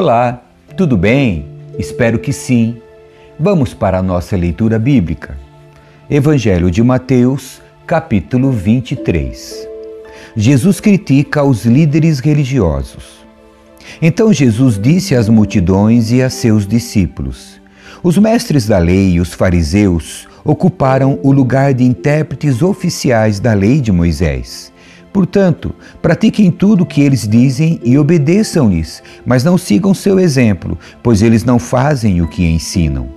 Olá, tudo bem? Espero que sim. Vamos para a nossa leitura bíblica. Evangelho de Mateus, capítulo 23. Jesus critica os líderes religiosos. Então Jesus disse às multidões e a seus discípulos: Os mestres da lei e os fariseus ocuparam o lugar de intérpretes oficiais da lei de Moisés. Portanto, pratiquem tudo o que eles dizem e obedeçam-lhes, mas não sigam seu exemplo, pois eles não fazem o que ensinam.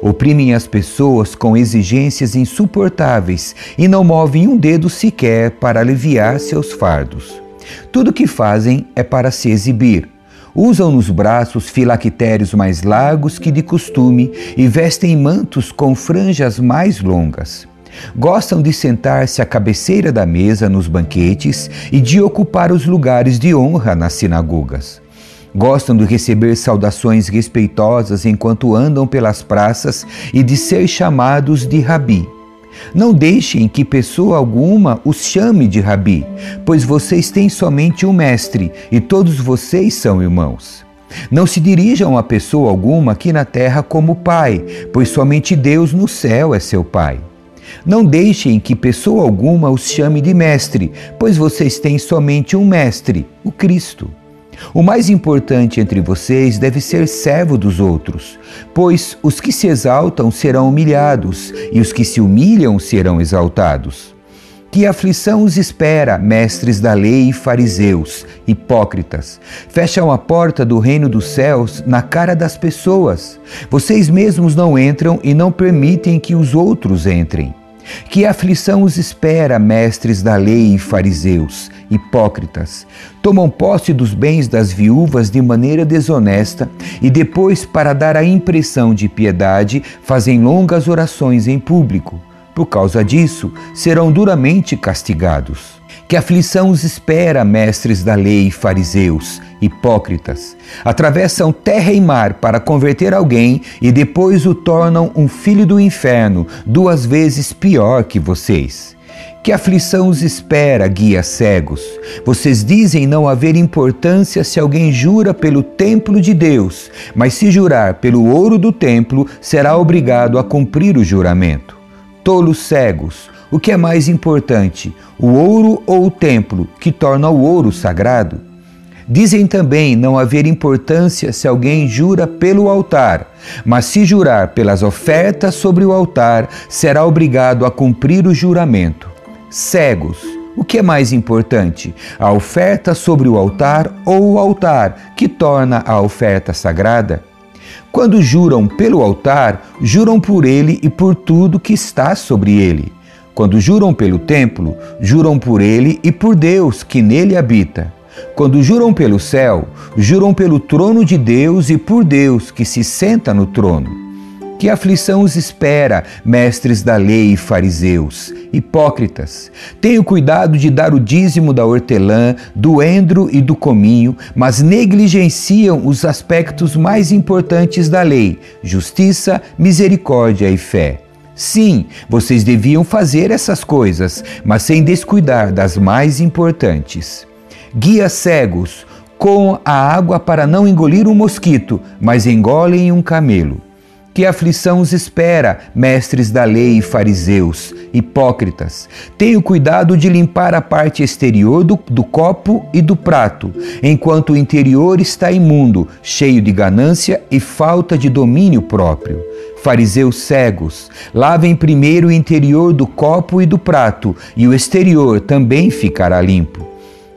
Oprimem as pessoas com exigências insuportáveis e não movem um dedo sequer para aliviar seus fardos. Tudo o que fazem é para se exibir. Usam nos braços filactérios mais largos que de costume e vestem mantos com franjas mais longas. Gostam de sentar-se à cabeceira da mesa nos banquetes e de ocupar os lugares de honra nas sinagogas. Gostam de receber saudações respeitosas enquanto andam pelas praças e de ser chamados de rabi. Não deixem que pessoa alguma os chame de rabi, pois vocês têm somente um mestre e todos vocês são irmãos. Não se dirijam a pessoa alguma aqui na terra como pai, pois somente Deus no céu é seu pai. Não deixem que pessoa alguma os chame de mestre, pois vocês têm somente um mestre, o Cristo. O mais importante entre vocês deve ser servo dos outros, pois os que se exaltam serão humilhados e os que se humilham serão exaltados. Que aflição os espera, mestres da lei e fariseus, hipócritas? Fecham a porta do reino dos céus na cara das pessoas. Vocês mesmos não entram e não permitem que os outros entrem. Que aflição os espera, mestres da lei e fariseus, hipócritas? Tomam posse dos bens das viúvas de maneira desonesta e depois, para dar a impressão de piedade, fazem longas orações em público. Por causa disso, serão duramente castigados. Que aflição os espera, mestres da lei fariseus, hipócritas? Atravessam terra e mar para converter alguém e depois o tornam um filho do inferno, duas vezes pior que vocês. Que aflição os espera, guias cegos? Vocês dizem não haver importância se alguém jura pelo templo de Deus, mas se jurar pelo ouro do templo, será obrigado a cumprir o juramento. Tolos cegos, o que é mais importante, o ouro ou o templo, que torna o ouro sagrado? Dizem também não haver importância se alguém jura pelo altar, mas se jurar pelas ofertas sobre o altar, será obrigado a cumprir o juramento. Cegos, o que é mais importante, a oferta sobre o altar ou o altar, que torna a oferta sagrada? Quando juram pelo altar, juram por ele e por tudo que está sobre ele. Quando juram pelo templo, juram por ele e por Deus que nele habita. Quando juram pelo céu, juram pelo trono de Deus e por Deus que se senta no trono. Que aflição os espera, mestres da lei e fariseus, hipócritas? Tenham cuidado de dar o dízimo da hortelã, do endro e do cominho, mas negligenciam os aspectos mais importantes da lei: justiça, misericórdia e fé. Sim, vocês deviam fazer essas coisas, mas sem descuidar das mais importantes. Guia cegos, com a água para não engolir um mosquito, mas engolem um camelo. Que aflição os espera, mestres da lei e fariseus, hipócritas? Tenham cuidado de limpar a parte exterior do, do, copo e do prato, enquanto o interior está imundo, cheio de ganância e falta de domínio próprio. Fariseus cegos, lavem primeiro o interior do copo e do prato, e o exterior também ficará limpo.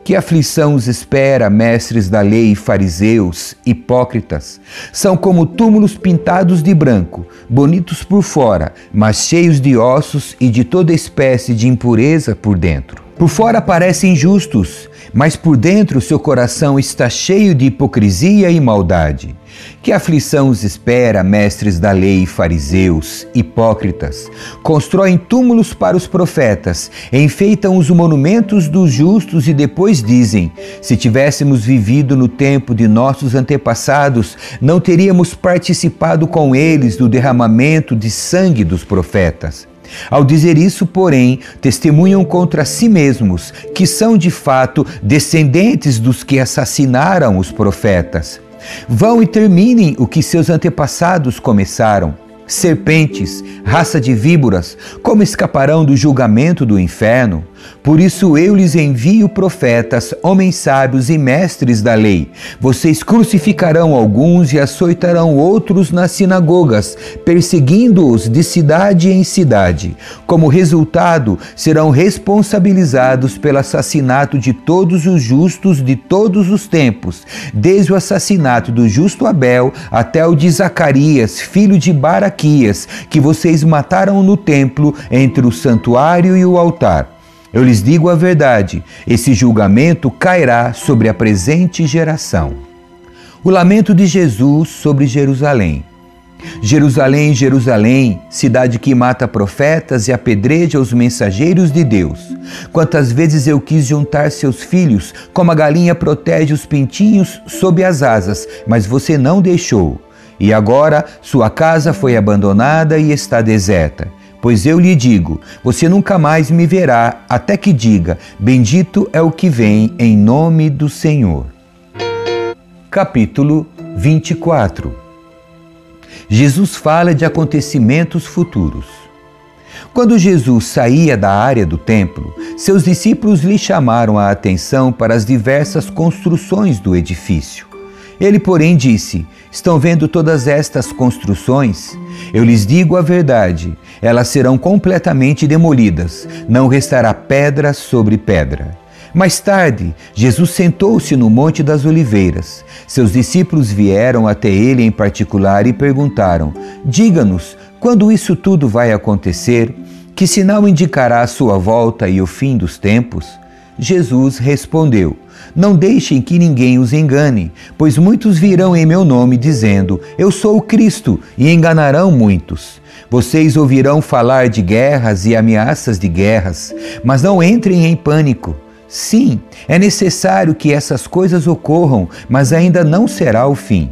Que aflição os espera, mestres da lei, fariseus, hipócritas? São como túmulos pintados de branco, bonitos por fora, mas cheios de ossos e de toda espécie de impureza por dentro. Por fora parecem justos, mas por dentro seu coração está cheio de hipocrisia e maldade. Que aflição os espera, mestres da lei fariseus, hipócritas? Constroem túmulos para os profetas, enfeitam os monumentos dos justos e depois dizem: se tivéssemos vivido no tempo de nossos antepassados, não teríamos participado com eles do derramamento de sangue dos profetas. Ao dizer isso, porém, testemunham contra si mesmos que são de fato descendentes dos que assassinaram os profetas. Vão e terminem o que seus antepassados começaram serpentes, raça de víboras, como escaparão do julgamento do inferno? Por isso eu lhes envio profetas, homens sábios e mestres da lei. Vocês crucificarão alguns e açoitarão outros nas sinagogas, perseguindo-os de cidade em cidade. Como resultado, serão responsabilizados pelo assassinato de todos os justos de todos os tempos, desde o assassinato do justo Abel até o de Zacarias, filho de Baraquias, que vocês mataram no templo entre o santuário e o altar. Eu lhes digo a verdade: esse julgamento cairá sobre a presente geração. O lamento de Jesus sobre Jerusalém. Jerusalém, Jerusalém, cidade que mata profetas e apedreja os mensageiros de Deus. Quantas vezes eu quis juntar seus filhos, como a galinha protege os pintinhos sob as asas, mas você não deixou. E agora sua casa foi abandonada e está deserta. Pois eu lhe digo: você nunca mais me verá, até que diga: Bendito é o que vem em nome do Senhor. Capítulo 24 Jesus fala de acontecimentos futuros. Quando Jesus saía da área do templo, seus discípulos lhe chamaram a atenção para as diversas construções do edifício. Ele, porém, disse: Estão vendo todas estas construções? Eu lhes digo a verdade: elas serão completamente demolidas, não restará pedra sobre pedra. Mais tarde, Jesus sentou-se no Monte das Oliveiras. Seus discípulos vieram até ele em particular e perguntaram: Diga-nos, quando isso tudo vai acontecer? Que sinal indicará a sua volta e o fim dos tempos? Jesus respondeu: Não deixem que ninguém os engane, pois muitos virão em meu nome dizendo: Eu sou o Cristo, e enganarão muitos. Vocês ouvirão falar de guerras e ameaças de guerras, mas não entrem em pânico. Sim, é necessário que essas coisas ocorram, mas ainda não será o fim.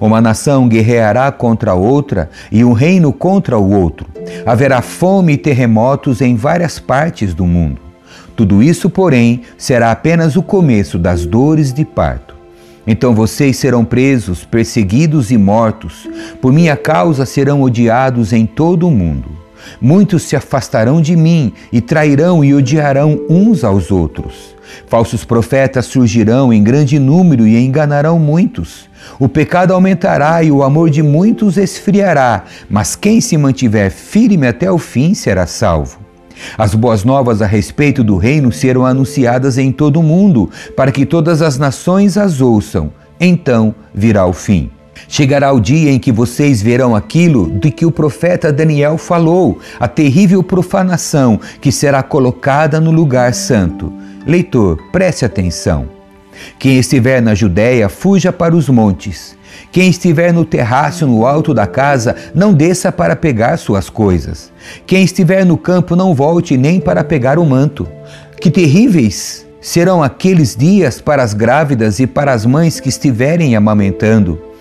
Uma nação guerreará contra outra e um reino contra o outro. Haverá fome e terremotos em várias partes do mundo. Tudo isso, porém, será apenas o começo das dores de parto. Então vocês serão presos, perseguidos e mortos. Por minha causa serão odiados em todo o mundo. Muitos se afastarão de mim e trairão e odiarão uns aos outros. Falsos profetas surgirão em grande número e enganarão muitos. O pecado aumentará e o amor de muitos esfriará, mas quem se mantiver firme até o fim será salvo. As boas novas a respeito do reino serão anunciadas em todo o mundo, para que todas as nações as ouçam. Então virá o fim. Chegará o dia em que vocês verão aquilo de que o profeta Daniel falou, a terrível profanação que será colocada no lugar santo. Leitor, preste atenção. Quem estiver na Judéia, fuja para os montes. Quem estiver no terraço no alto da casa, não desça para pegar suas coisas. Quem estiver no campo, não volte nem para pegar o manto. Que terríveis serão aqueles dias para as grávidas e para as mães que estiverem amamentando.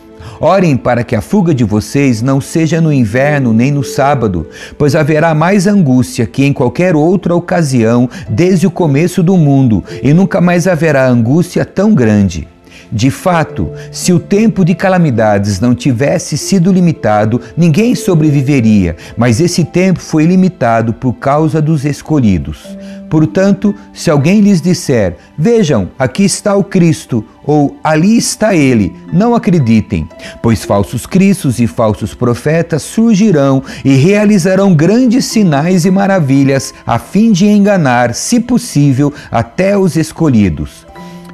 Orem para que a fuga de vocês não seja no inverno nem no sábado, pois haverá mais angústia que em qualquer outra ocasião desde o começo do mundo, e nunca mais haverá angústia tão grande. De fato, se o tempo de calamidades não tivesse sido limitado, ninguém sobreviveria, mas esse tempo foi limitado por causa dos escolhidos. Portanto, se alguém lhes disser: Vejam, aqui está o Cristo, ou ali está ele, não acreditem, pois falsos cristos e falsos profetas surgirão e realizarão grandes sinais e maravilhas, a fim de enganar, se possível, até os escolhidos.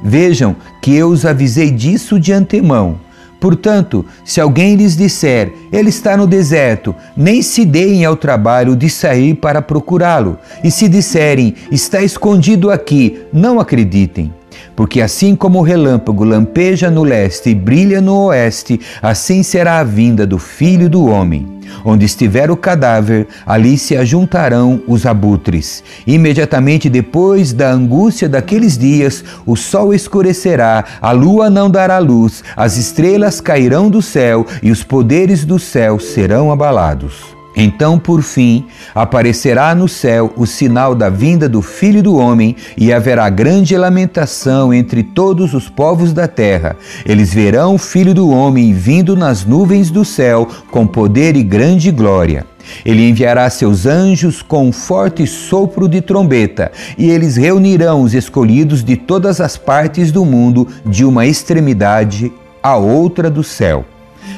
Vejam que eu os avisei disso de antemão. Portanto, se alguém lhes disser, ele está no deserto, nem se deem ao trabalho de sair para procurá-lo. E se disserem, está escondido aqui, não acreditem. Porque assim como o relâmpago lampeja no leste e brilha no oeste, assim será a vinda do Filho do Homem. Onde estiver o cadáver, ali se ajuntarão os abutres. Imediatamente depois da angústia daqueles dias, o sol escurecerá, a lua não dará luz, as estrelas cairão do céu e os poderes do céu serão abalados. Então, por fim, aparecerá no céu o sinal da vinda do Filho do Homem, e haverá grande lamentação entre todos os povos da terra. Eles verão o Filho do Homem vindo nas nuvens do céu com poder e grande glória. Ele enviará seus anjos com um forte sopro de trombeta, e eles reunirão os escolhidos de todas as partes do mundo, de uma extremidade à outra do céu.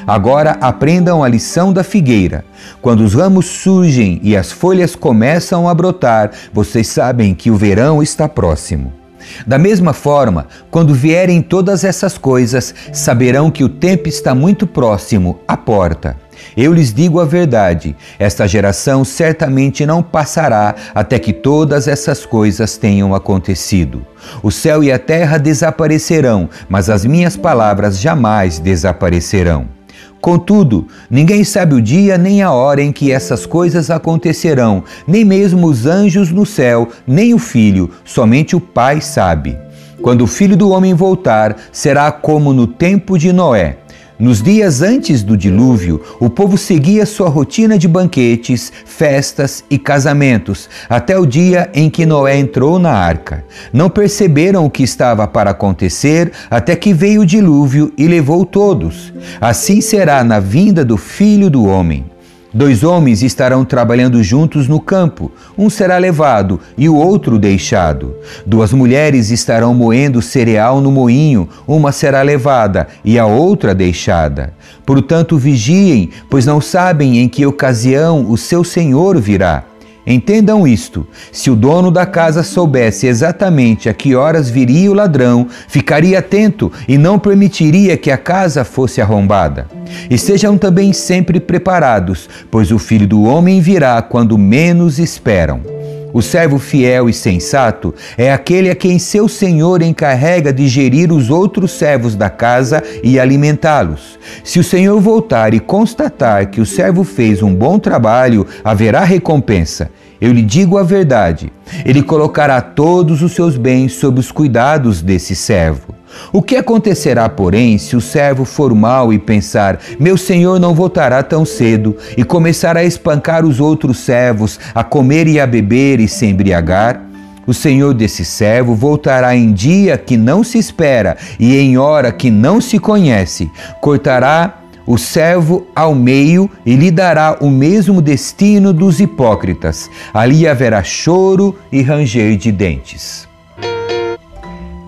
Agora aprendam a lição da figueira. Quando os ramos surgem e as folhas começam a brotar, vocês sabem que o verão está próximo. Da mesma forma, quando vierem todas essas coisas, saberão que o tempo está muito próximo, à porta. Eu lhes digo a verdade: esta geração certamente não passará até que todas essas coisas tenham acontecido. O céu e a terra desaparecerão, mas as minhas palavras jamais desaparecerão. Contudo, ninguém sabe o dia nem a hora em que essas coisas acontecerão, nem mesmo os anjos no céu, nem o filho, somente o Pai sabe. Quando o filho do homem voltar, será como no tempo de Noé. Nos dias antes do dilúvio, o povo seguia sua rotina de banquetes, festas e casamentos, até o dia em que Noé entrou na arca. Não perceberam o que estava para acontecer até que veio o dilúvio e levou todos. Assim será na vinda do filho do homem. Dois homens estarão trabalhando juntos no campo, um será levado e o outro deixado. Duas mulheres estarão moendo cereal no moinho, uma será levada e a outra deixada. Portanto, vigiem, pois não sabem em que ocasião o seu senhor virá. Entendam isto: se o dono da casa soubesse exatamente a que horas viria o ladrão, ficaria atento e não permitiria que a casa fosse arrombada. E sejam também sempre preparados, pois o filho do homem virá quando menos esperam. O servo fiel e sensato é aquele a quem seu senhor encarrega de gerir os outros servos da casa e alimentá-los. Se o senhor voltar e constatar que o servo fez um bom trabalho, haverá recompensa. Eu lhe digo a verdade: ele colocará todos os seus bens sob os cuidados desse servo. O que acontecerá, porém, se o servo for mau e pensar: Meu senhor não voltará tão cedo, e começar a espancar os outros servos, a comer e a beber e se embriagar? O senhor desse servo voltará em dia que não se espera e em hora que não se conhece. Cortará o servo ao meio e lhe dará o mesmo destino dos hipócritas. Ali haverá choro e ranger de dentes.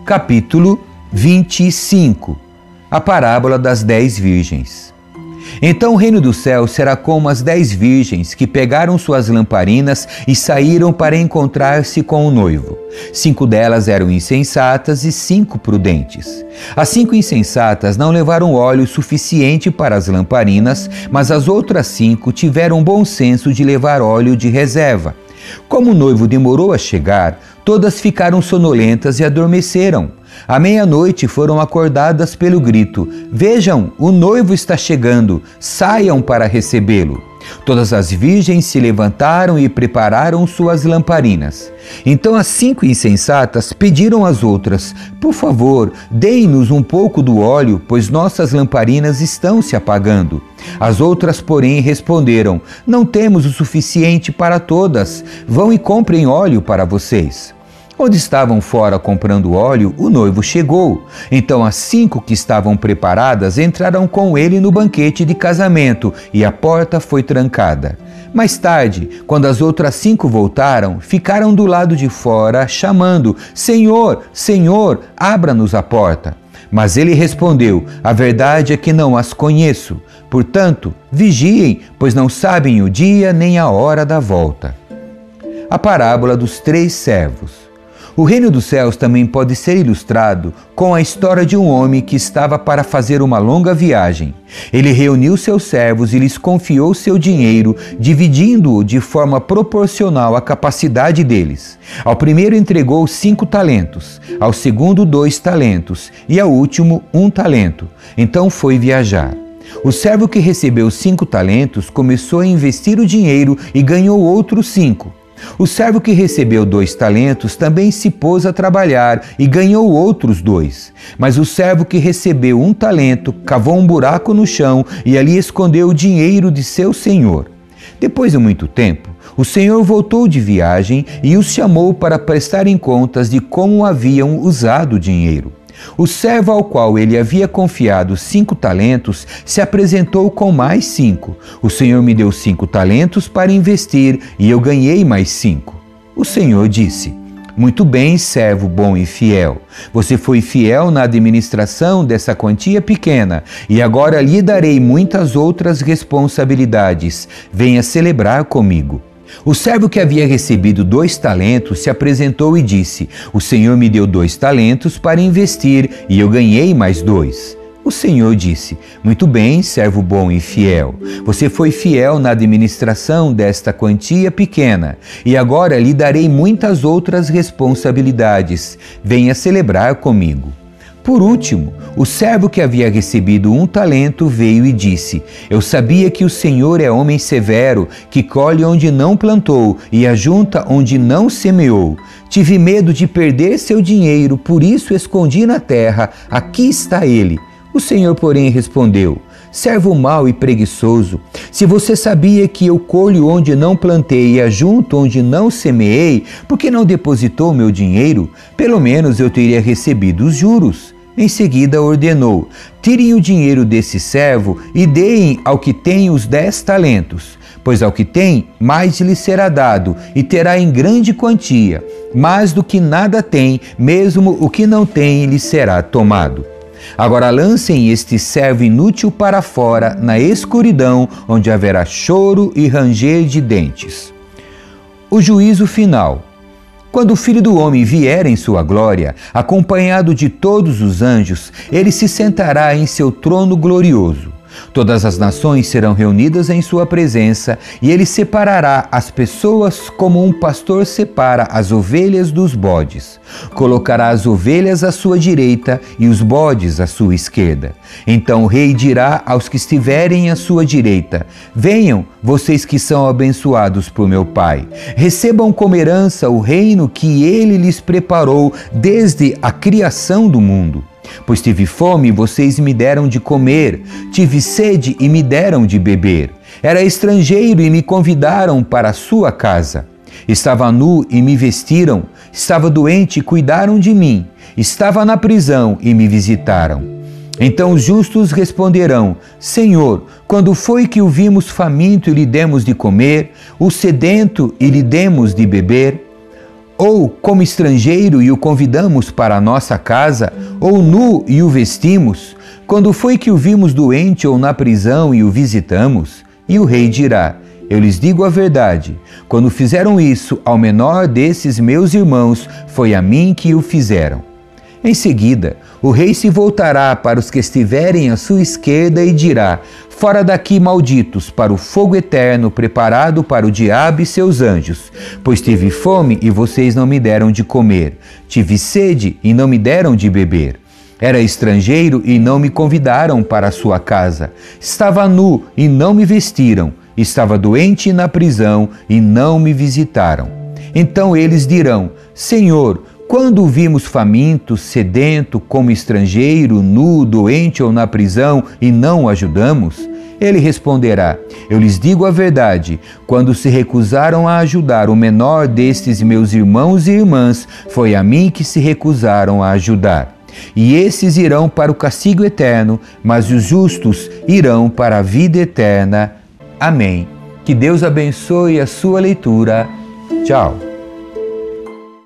Capítulo 25 A parábola das dez virgens. Então o reino do céu será como as dez virgens que pegaram suas lamparinas e saíram para encontrar-se com o noivo. Cinco delas eram insensatas e cinco prudentes. As cinco insensatas não levaram óleo suficiente para as lamparinas, mas as outras cinco tiveram bom senso de levar óleo de reserva. Como o noivo demorou a chegar, todas ficaram sonolentas e adormeceram. À meia-noite foram acordadas pelo grito: Vejam, o noivo está chegando, saiam para recebê-lo. Todas as virgens se levantaram e prepararam suas lamparinas. Então as cinco insensatas pediram às outras: Por favor, deem-nos um pouco do óleo, pois nossas lamparinas estão se apagando. As outras, porém, responderam: Não temos o suficiente para todas. Vão e comprem óleo para vocês. Quando estavam fora comprando óleo, o noivo chegou. Então as cinco que estavam preparadas entraram com ele no banquete de casamento e a porta foi trancada. Mais tarde, quando as outras cinco voltaram, ficaram do lado de fora, chamando: Senhor, Senhor, abra-nos a porta. Mas ele respondeu: A verdade é que não as conheço. Portanto, vigiem, pois não sabem o dia nem a hora da volta. A parábola dos três servos. O reino dos céus também pode ser ilustrado com a história de um homem que estava para fazer uma longa viagem. Ele reuniu seus servos e lhes confiou seu dinheiro, dividindo-o de forma proporcional à capacidade deles. Ao primeiro entregou cinco talentos, ao segundo dois talentos e ao último um talento. Então foi viajar. O servo que recebeu cinco talentos começou a investir o dinheiro e ganhou outros cinco. O servo que recebeu dois talentos também se pôs a trabalhar e ganhou outros dois. Mas o servo que recebeu um talento cavou um buraco no chão e ali escondeu o dinheiro de seu senhor. Depois de muito tempo, o Senhor voltou de viagem e os chamou para prestarem contas de como haviam usado o dinheiro. O servo ao qual ele havia confiado cinco talentos se apresentou com mais cinco. O Senhor me deu cinco talentos para investir e eu ganhei mais cinco. O Senhor disse: muito bem, servo bom e fiel. Você foi fiel na administração dessa quantia pequena, e agora lhe darei muitas outras responsabilidades. Venha celebrar comigo. O servo que havia recebido dois talentos se apresentou e disse: O Senhor me deu dois talentos para investir e eu ganhei mais dois. O Senhor disse: Muito bem, servo bom e fiel. Você foi fiel na administração desta quantia pequena, e agora lhe darei muitas outras responsabilidades. Venha celebrar comigo. Por último, o servo que havia recebido um talento veio e disse: Eu sabia que o Senhor é homem severo, que colhe onde não plantou e ajunta onde não semeou. Tive medo de perder seu dinheiro, por isso escondi na terra. Aqui está ele. O Senhor, porém, respondeu: Servo mau e preguiçoso, se você sabia que eu colho onde não plantei e ajunto onde não semeei, por que não depositou meu dinheiro? Pelo menos eu teria recebido os juros. Em seguida ordenou: Tirem o dinheiro desse servo e deem ao que tem os dez talentos. Pois ao que tem, mais lhe será dado, e terá em grande quantia. Mais do que nada tem, mesmo o que não tem lhe será tomado. Agora lancem este servo inútil para fora, na escuridão, onde haverá choro e ranger de dentes. O juízo final. Quando o Filho do Homem vier em sua glória, acompanhado de todos os anjos, ele se sentará em seu trono glorioso. Todas as nações serão reunidas em sua presença e ele separará as pessoas como um pastor separa as ovelhas dos bodes. Colocará as ovelhas à sua direita e os bodes à sua esquerda. Então o rei dirá aos que estiverem à sua direita: Venham, vocês que são abençoados por meu Pai. Recebam como herança o reino que ele lhes preparou desde a criação do mundo. Pois tive fome e vocês me deram de comer, tive sede e me deram de beber. Era estrangeiro e me convidaram para a sua casa. Estava nu e me vestiram, estava doente e cuidaram de mim, estava na prisão e me visitaram. Então os justos responderão: Senhor, quando foi que o vimos faminto e lhe demos de comer, o sedento e lhe demos de beber? Ou como estrangeiro e o convidamos para a nossa casa, ou nu e o vestimos, quando foi que o vimos doente ou na prisão e o visitamos? E o rei dirá: Eu lhes digo a verdade, quando fizeram isso ao menor desses meus irmãos, foi a mim que o fizeram. Em seguida, o rei se voltará para os que estiverem à sua esquerda e dirá: Fora daqui, malditos, para o fogo eterno preparado para o diabo e seus anjos. Pois tive fome e vocês não me deram de comer, tive sede e não me deram de beber. Era estrangeiro e não me convidaram para a sua casa. Estava nu e não me vestiram. Estava doente na prisão e não me visitaram. Então eles dirão: Senhor, quando o vimos faminto, sedento, como estrangeiro, nu, doente ou na prisão e não o ajudamos? Ele responderá: Eu lhes digo a verdade, quando se recusaram a ajudar o menor destes meus irmãos e irmãs, foi a mim que se recusaram a ajudar. E esses irão para o castigo eterno, mas os justos irão para a vida eterna. Amém. Que Deus abençoe a sua leitura. Tchau.